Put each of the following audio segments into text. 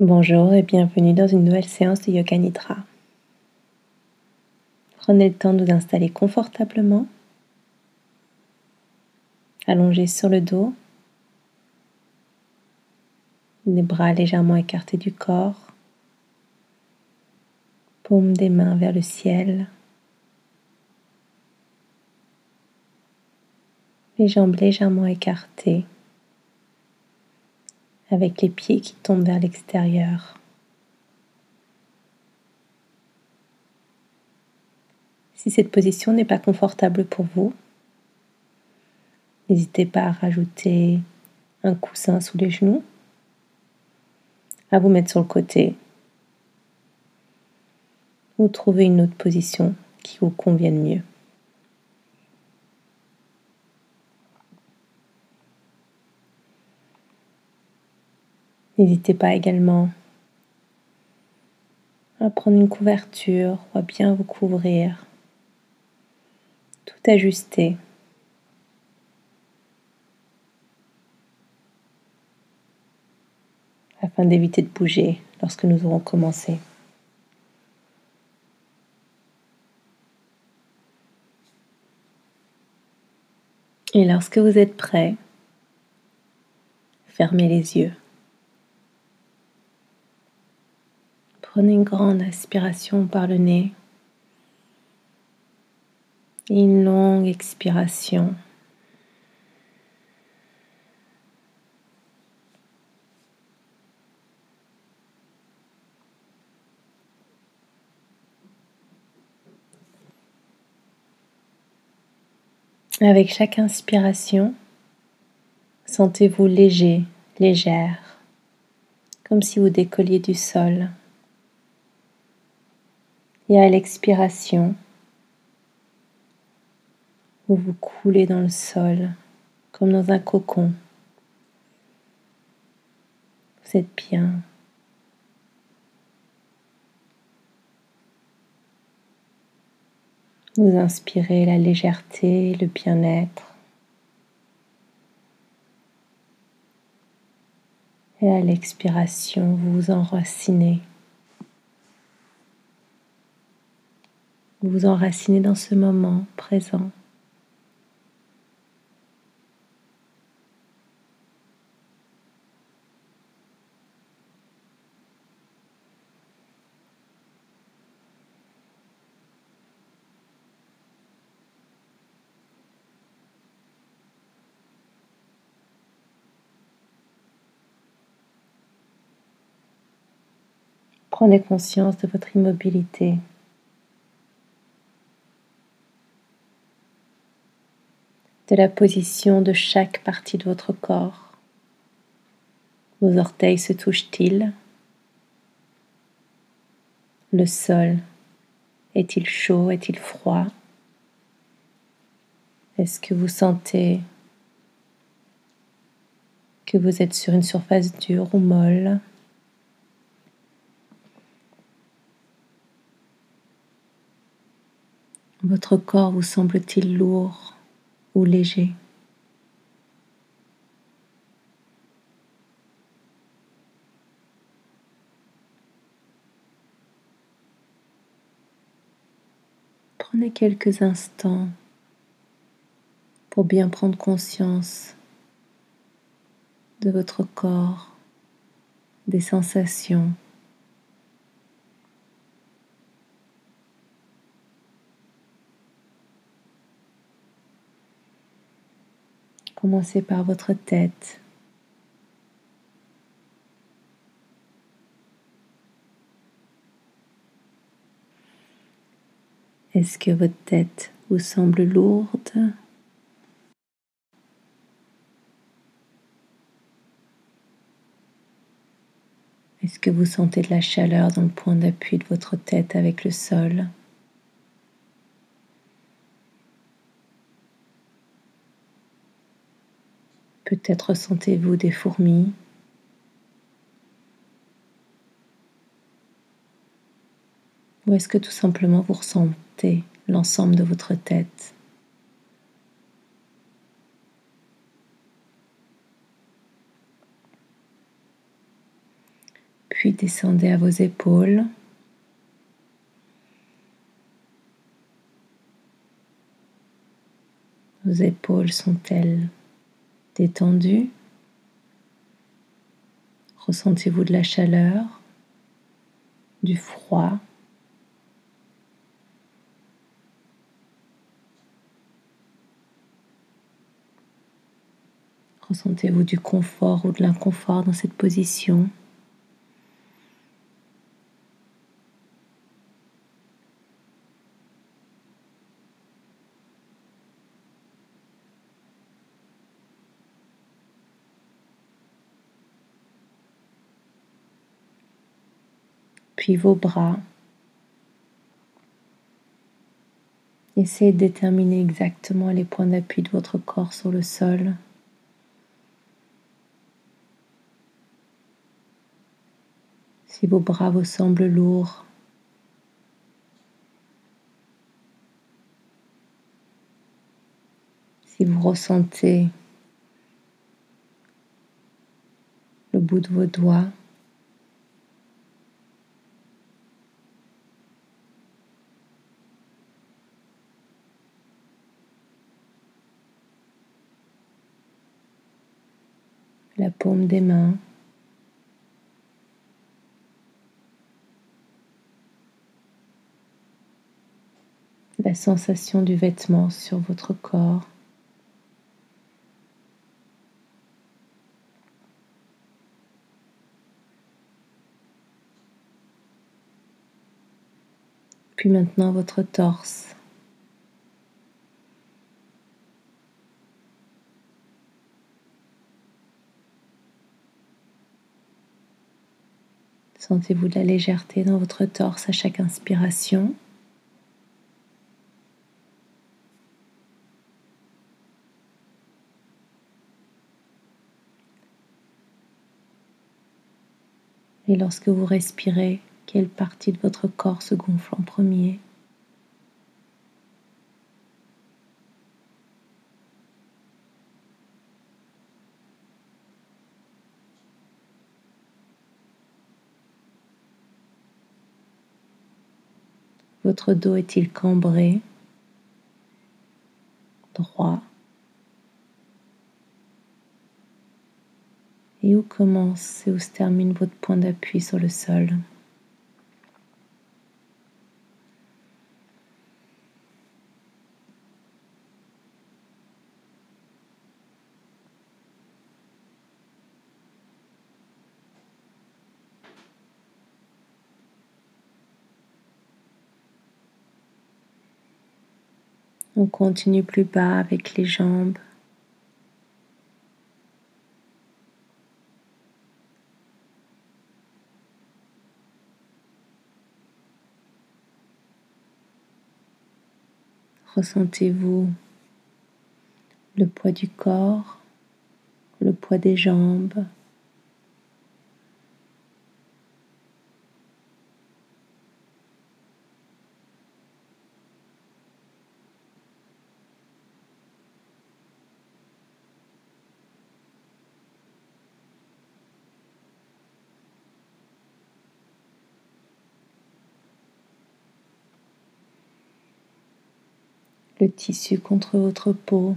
Bonjour et bienvenue dans une nouvelle séance de Yoga Nidra. Prenez le temps de vous installer confortablement, allongé sur le dos, les bras légèrement écartés du corps, paume des mains vers le ciel, les jambes légèrement écartées avec les pieds qui tombent vers l'extérieur. Si cette position n'est pas confortable pour vous, n'hésitez pas à rajouter un coussin sous les genoux, à vous mettre sur le côté ou trouver une autre position qui vous convienne mieux. N'hésitez pas également à prendre une couverture ou à bien vous couvrir, tout ajuster. afin d'éviter de bouger lorsque nous aurons commencé. Et lorsque vous êtes prêt, fermez les yeux. Prenez une grande aspiration par le nez une longue expiration. Avec chaque inspiration, sentez-vous léger, légère, comme si vous décolliez du sol. Et à l'expiration, vous vous coulez dans le sol comme dans un cocon. Vous êtes bien. Vous inspirez la légèreté, le bien-être. Et à l'expiration, vous vous enracinez. Vous vous enracinez dans ce moment présent. Prenez conscience de votre immobilité. De la position de chaque partie de votre corps. Vos orteils se touchent-ils? Le sol est-il chaud Est-il froid? Est-ce que vous sentez que vous êtes sur une surface dure ou molle? Votre corps vous semble-t-il lourd? Ou léger. Prenez quelques instants pour bien prendre conscience de votre corps, des sensations Commencez par votre tête. Est-ce que votre tête vous semble lourde? Est-ce que vous sentez de la chaleur dans le point d'appui de votre tête avec le sol? Peut-être ressentez-vous des fourmis. Ou est-ce que tout simplement vous ressentez l'ensemble de votre tête? Puis descendez à vos épaules. Vos épaules sont-elles détendues Ressentez-vous de la chaleur, du froid? Ressentez-vous du confort ou de l'inconfort dans cette position? Puis vos bras. Essayez de déterminer exactement les points d'appui de votre corps sur le sol. Si vos bras vous semblent lourds, si vous ressentez le bout de vos doigts, des mains. La sensation du vêtement sur votre corps. Puis maintenant votre torse. Sentez-vous de la légèreté dans votre torse à chaque inspiration. Et lorsque vous respirez, quelle partie de votre corps se gonfle en premier? Votre dos est-il cambré, droit. Et où commence et où se termine votre point d'appui sur le sol? On continue plus bas avec les jambes. Ressentez-vous le poids du corps, le poids des jambes, le tissu contre votre peau.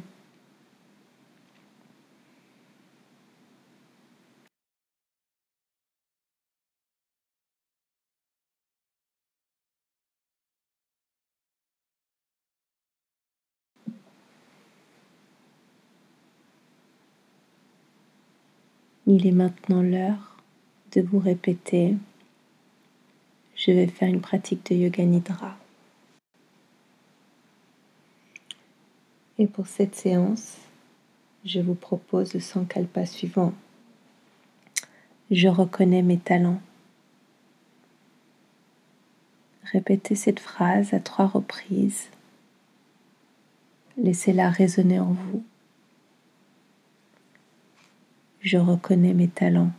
Il est maintenant l'heure de vous répéter, je vais faire une pratique de yoga nidra. Et pour cette séance, je vous propose le sankalpa suivant. Je reconnais mes talents. Répétez cette phrase à trois reprises. Laissez-la résonner en vous. Je reconnais mes talents.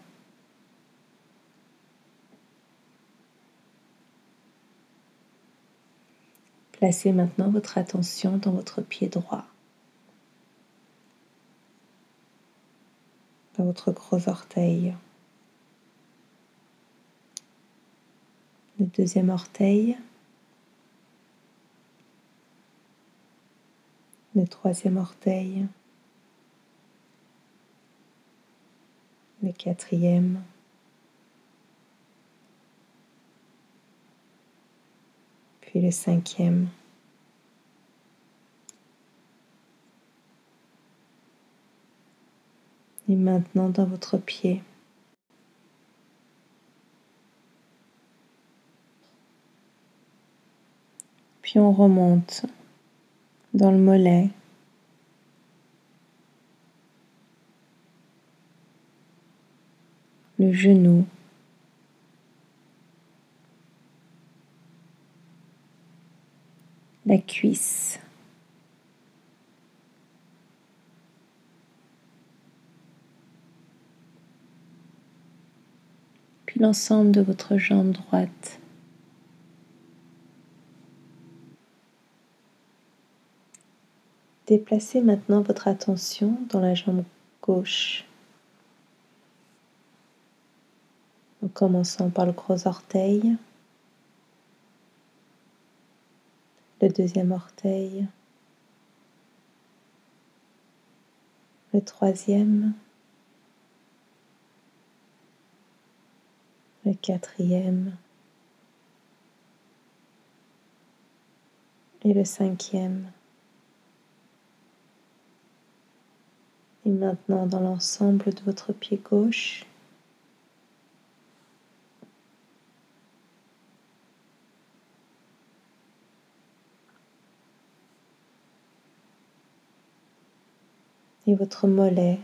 Placez maintenant votre attention dans votre pied droit, dans votre gros orteil. le deuxième orteil, le troisième orteil, le quatrième, le cinquième. Et maintenant dans votre pied. Puis on remonte dans le mollet. Le genou. La cuisse. Puis l'ensemble de votre jambe droite. Déplacez maintenant votre attention dans la jambe gauche. En commençant par le gros orteil, le deuxième orteil, le troisième, le quatrième et le cinquième. Et maintenant dans l'ensemble de votre pied gauche. Et votre mollet.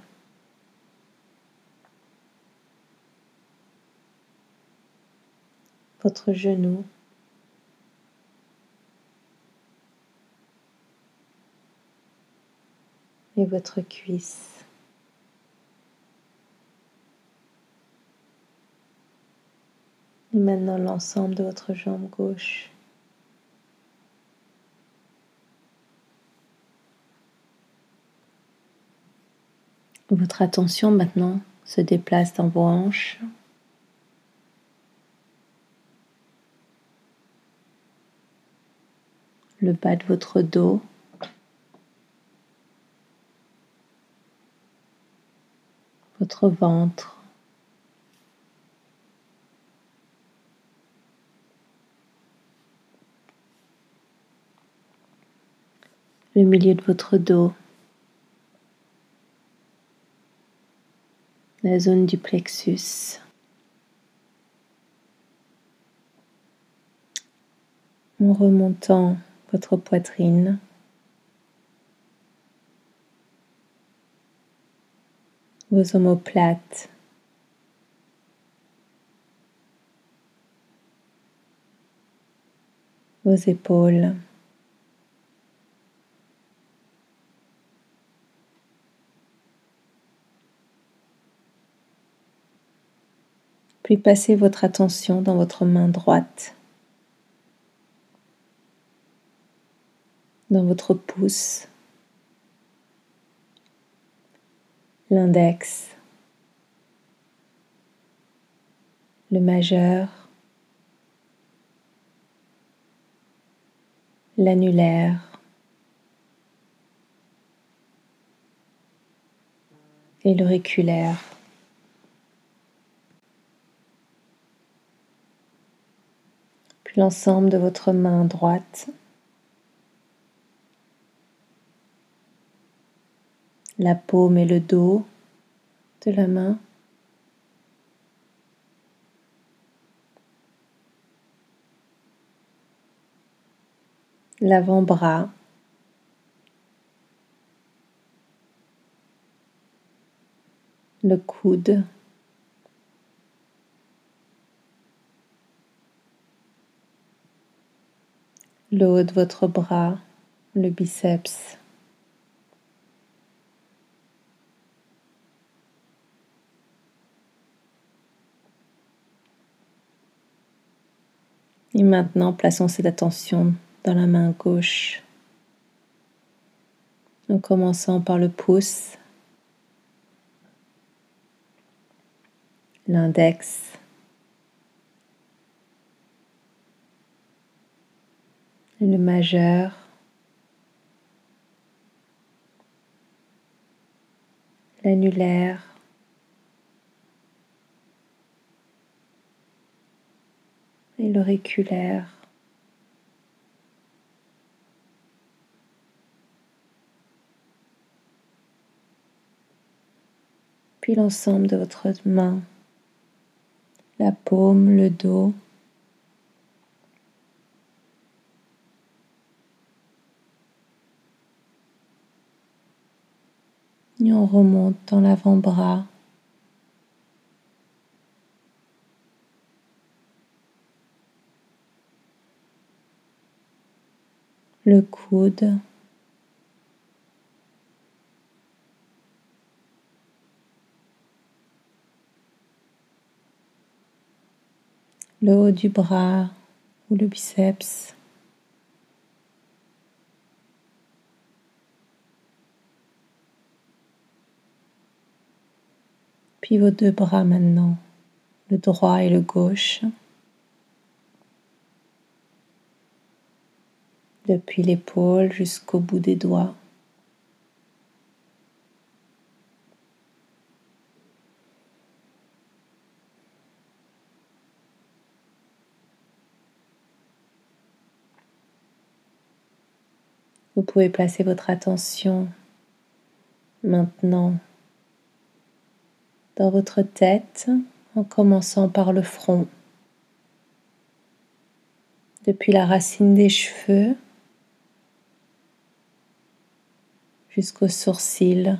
Votre genou. et votre cuisse. Et maintenant l'ensemble de votre jambe gauche. Votre attention maintenant se déplace dans vos hanches. Le bas de votre dos. Votre ventre. le milieu de votre dos, la zone du plexus. En remontant votre poitrine, vos omoplates, vos épaules. Passez votre attention dans votre main droite, dans votre pouce, l'index, le majeur, l'annulaire et l'auriculaire. L'ensemble de votre main droite. La paume et le dos de la main. L'avant-bras. Le coude. Le haut de votre bras, le biceps. Et maintenant, plaçons cette attention dans la main gauche, en commençant par le pouce, l'index, le majeur, l'annulaire, et l'auriculaire. Puis l'ensemble de votre main, la paume, le dos. On remonte dans l'avant-bras. le coude, le haut du bras ou le biceps. Vos deux bras maintenant, le droit et le gauche. depuis l'épaule jusqu'au bout des doigts. Vous pouvez placer votre attention maintenant dans votre tête en commençant par le front. Depuis la racine des cheveux jusqu'aux sourcils,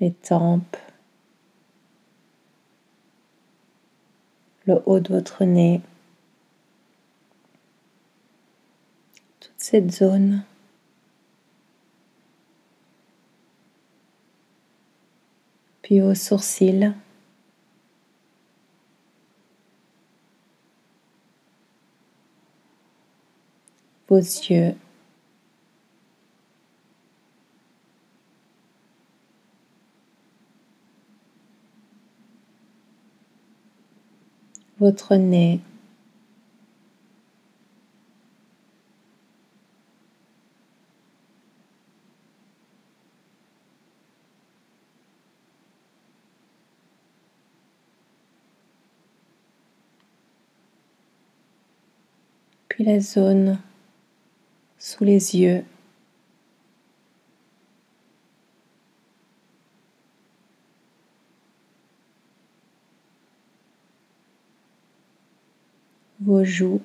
les tempes, le haut de votre nez, toute cette zone. Puis aux sourcils. vos yeux. votre nez. Puis la zone sous les yeux. vos joues.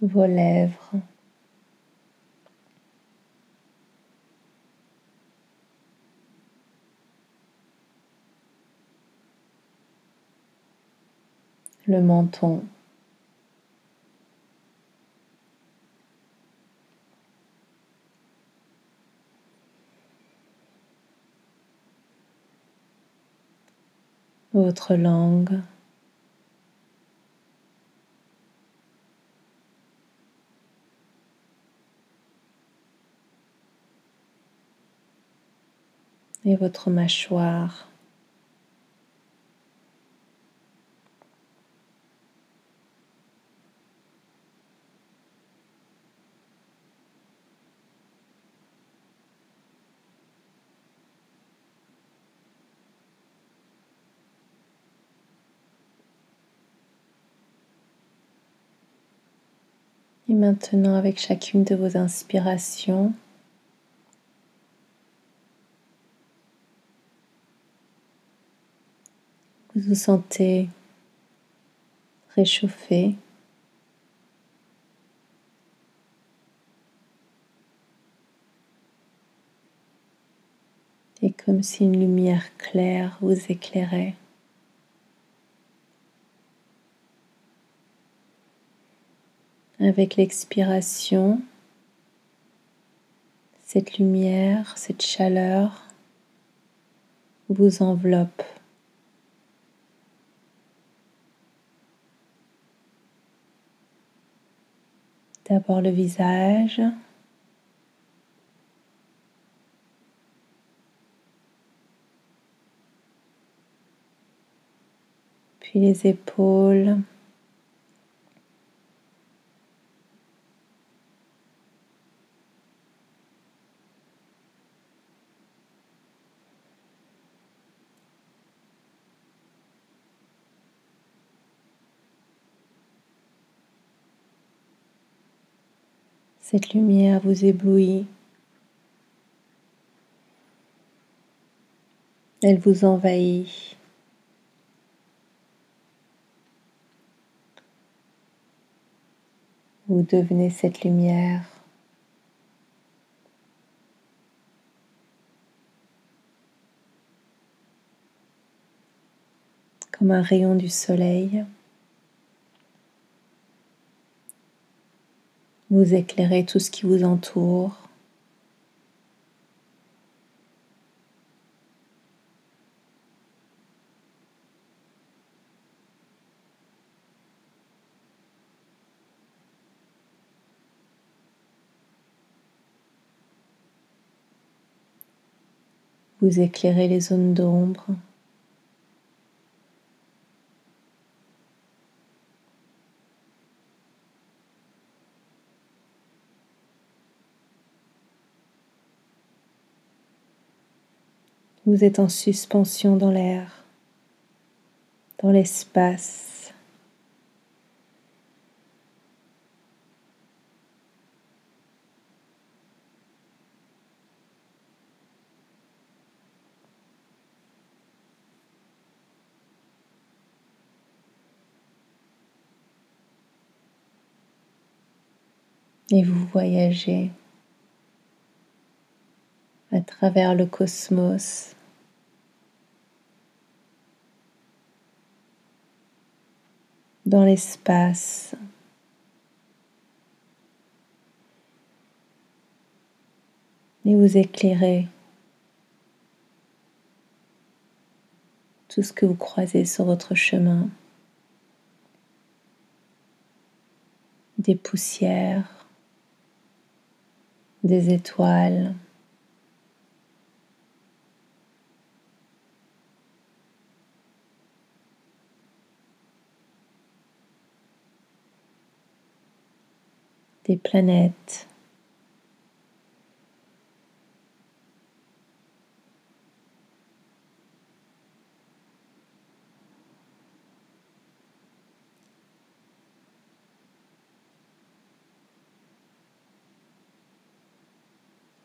vos lèvres. Le menton. votre langue. Et votre mâchoire. Et maintenant, avec chacune de vos inspirations, vous vous sentez réchauffé. Et comme si une lumière claire vous éclairait. Avec l'expiration, cette lumière, cette chaleur vous enveloppe. D'abord le visage. Puis les épaules. Cette lumière vous éblouit. Elle vous envahit. Vous devenez cette lumière. Comme un rayon du soleil. Vous éclairez tout ce qui vous entoure. Vous éclairez les zones d'ombre. Vous êtes en suspension dans l'air, dans l'espace. Et vous voyagez à travers le cosmos. dans l'espace. Et vous éclairez tout ce que vous croisez sur votre chemin. Des poussières, des étoiles, des planètes.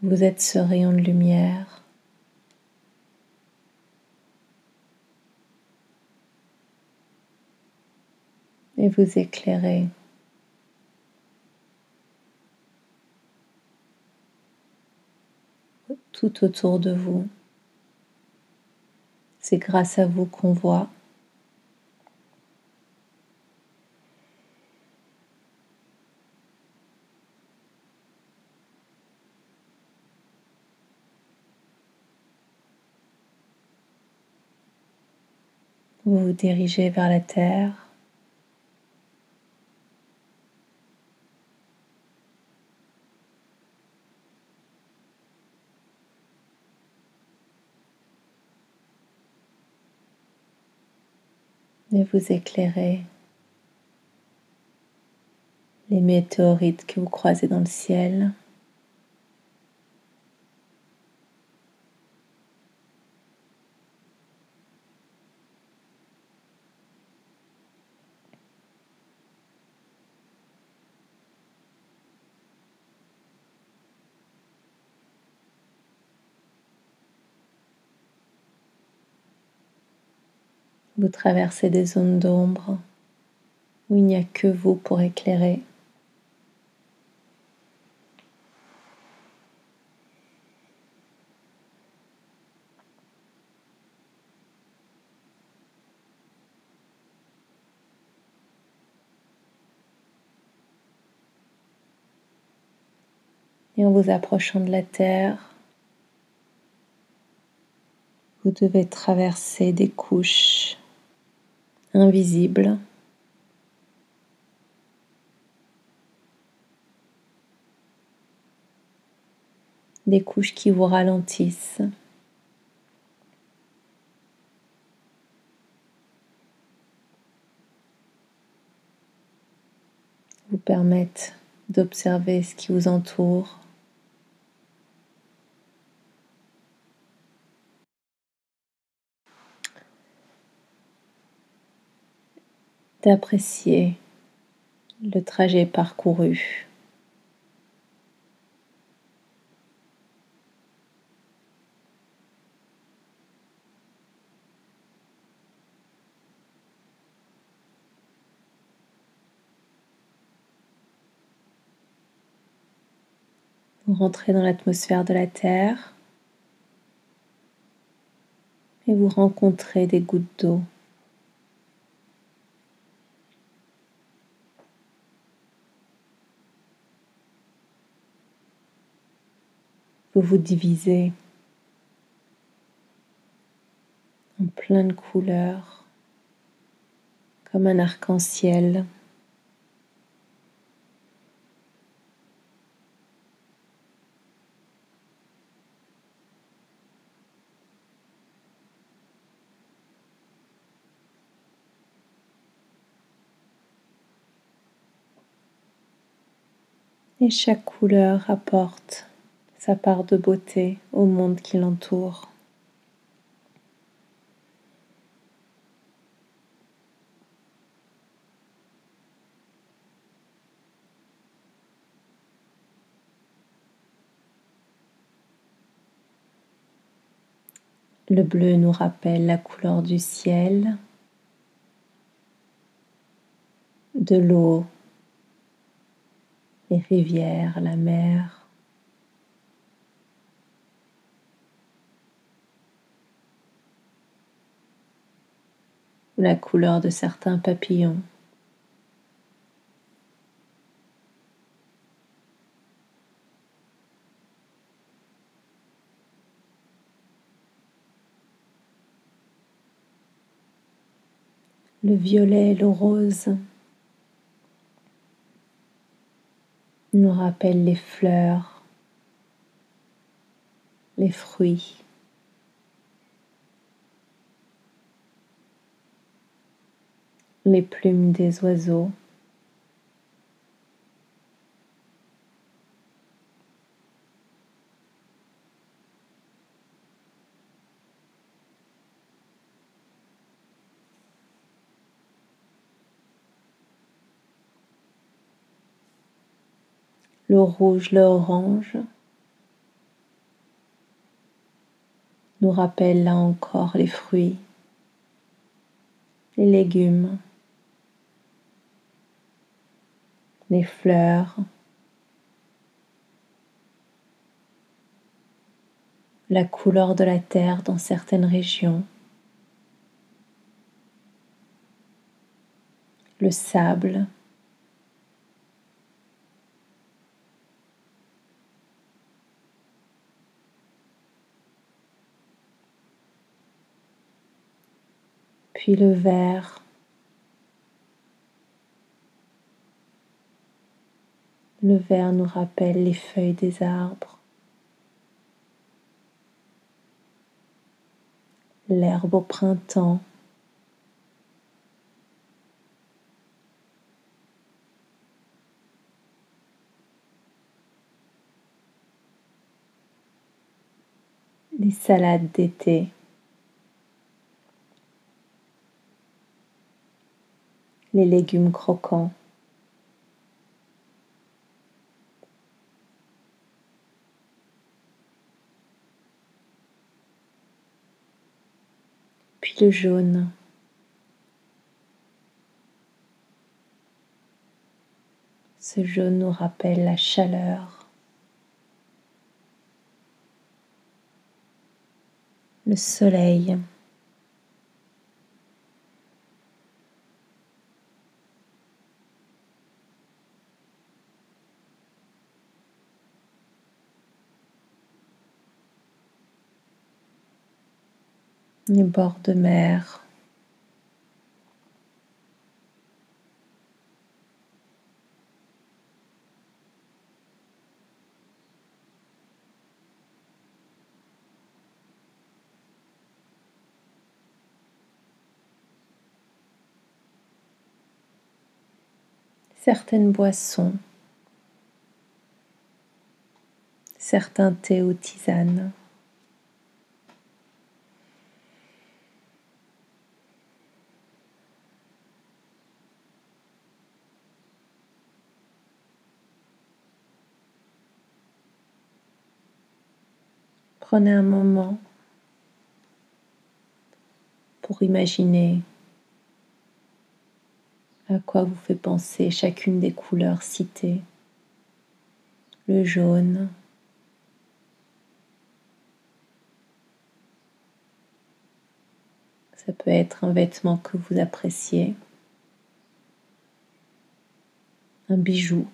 Vous êtes ce rayon de lumière. Et vous éclairez tout autour de vous. C'est grâce à vous qu'on voit. Vous vous dirigez vers la terre. Vous éclairez les météorites que vous croisez dans le ciel. Vous traversez des zones d'ombre où il n'y a que vous pour éclairer. Et en vous approchant de la Terre, vous devez traverser des couches invisible. Des couches qui vous ralentissent. Vous permettent d'observer ce qui vous entoure. D'apprécier le trajet parcouru. Vous rentrez dans l'atmosphère de la Terre et vous rencontrez des gouttes d'eau. Vous vous divisez en plein de couleurs, comme un arc-en-ciel. Et chaque couleur apporte sa part de beauté au monde qui l'entoure. Le bleu nous rappelle la couleur du ciel, de l'eau les rivières, la mer. La couleur de certains papillons. Le violet, le rose. nous rappelle les fleurs, les fruits. Les plumes des oiseaux. le rouge, le orange nous rappelle là encore les fruits, les légumes, les fleurs, la couleur de la terre dans certaines régions, le sable, puis le vert. Le vert nous rappelle les feuilles des arbres, l'herbe au printemps. les salades d'été. les légumes croquants. Le jaune. Ce jaune nous rappelle la chaleur, le soleil. Les bords de mer. certaines boissons, certains thés ou tisanes. Prenez un moment pour imaginer à quoi vous fait penser chacune des couleurs citées. Le jaune, ça peut être un vêtement que vous appréciez, un bijou,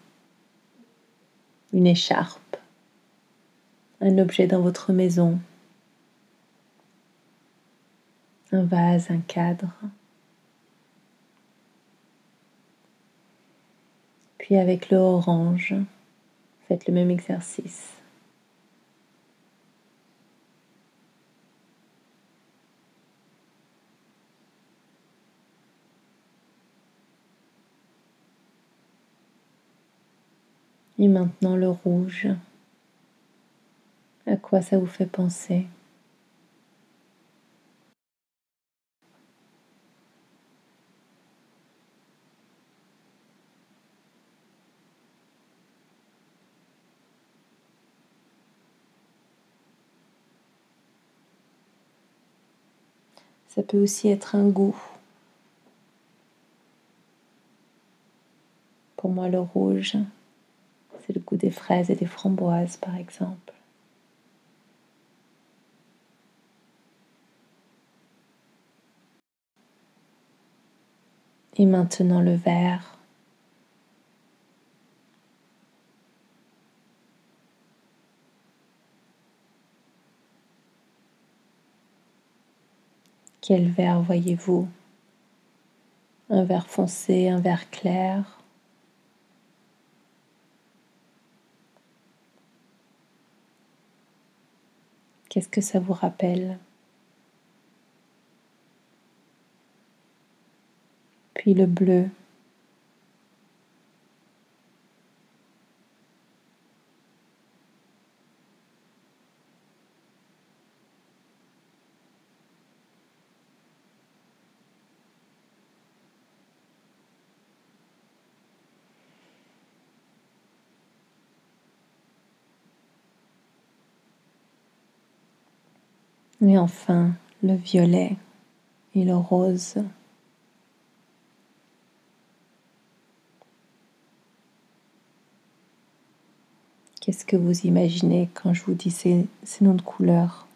une écharpe, un objet dans votre maison, un vase, un cadre. Puis avec le orange, faites le même exercice. Et maintenant le rouge. À quoi ça vous fait penser? Ça peut aussi être un goût. Pour moi, le rouge, c'est le goût des fraises et des framboises, par exemple. Maintenant le vert. Quel vert voyez-vous? Un vert foncé, un vert clair. Qu'est-ce que ça vous rappelle? Puis le bleu. Et enfin, le violet et le rose. Qu'est-ce que vous imaginez quand je vous dis ces, noms de couleurs?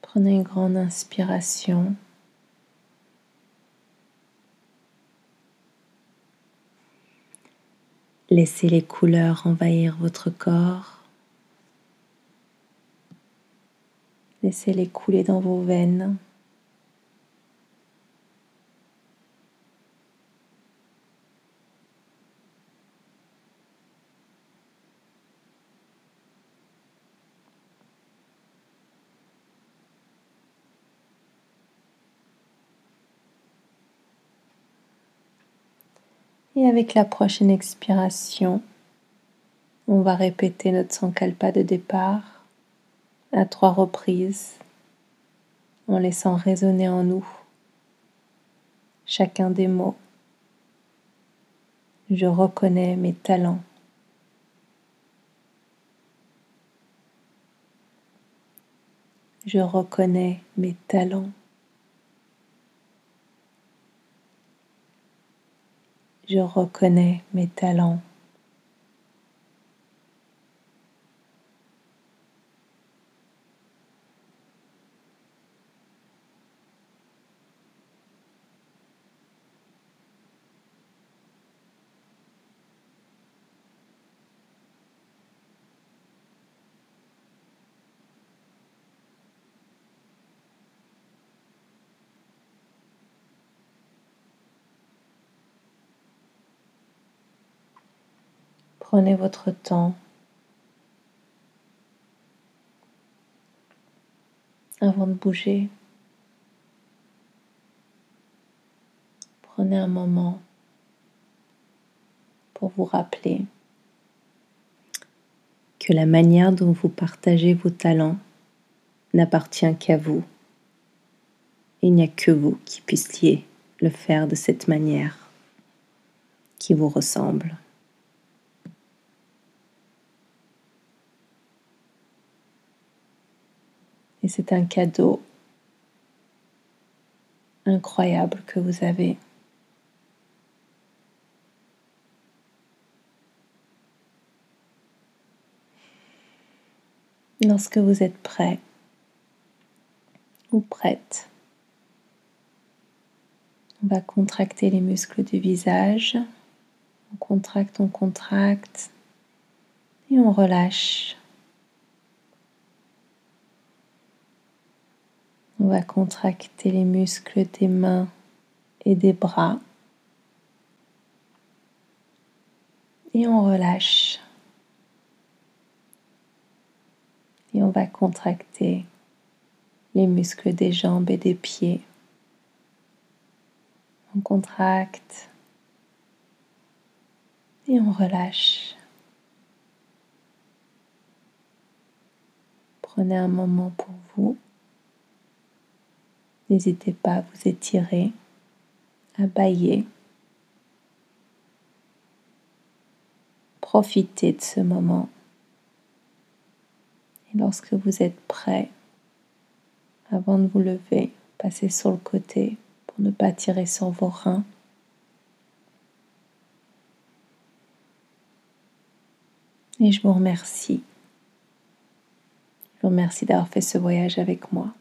Prenez une grande inspiration. Laissez les couleurs envahir votre corps. Laissez-les couler dans vos veines. Et avec la prochaine expiration, on va répéter notre sankalpa de départ à trois reprises en laissant résonner en nous chacun des mots. Je reconnais mes talents. Je reconnais mes talents. Je reconnais mes talents. Prenez votre temps. Avant de bouger, prenez un moment pour vous rappeler que la manière dont vous partagez vos talents n'appartient qu'à vous. Il n'y a que vous qui puissiez le faire de cette manière qui vous ressemble. Et c'est un cadeau incroyable que vous avez. Lorsque vous êtes prêt ou prête, on va contracter les muscles du visage. On contracte, on contracte et on relâche. On va contracter les muscles des mains et des bras. Et on relâche. Et on va contracter les muscles des jambes et des pieds. On contracte et on relâche. Prenez un moment pour vous. N'hésitez pas à vous étirer, à bailler. Profitez de ce moment. Et lorsque vous êtes prêt, avant de vous lever, passez sur le côté pour ne pas tirer sur vos reins. Et je vous remercie. Je vous remercie d'avoir fait ce voyage avec moi.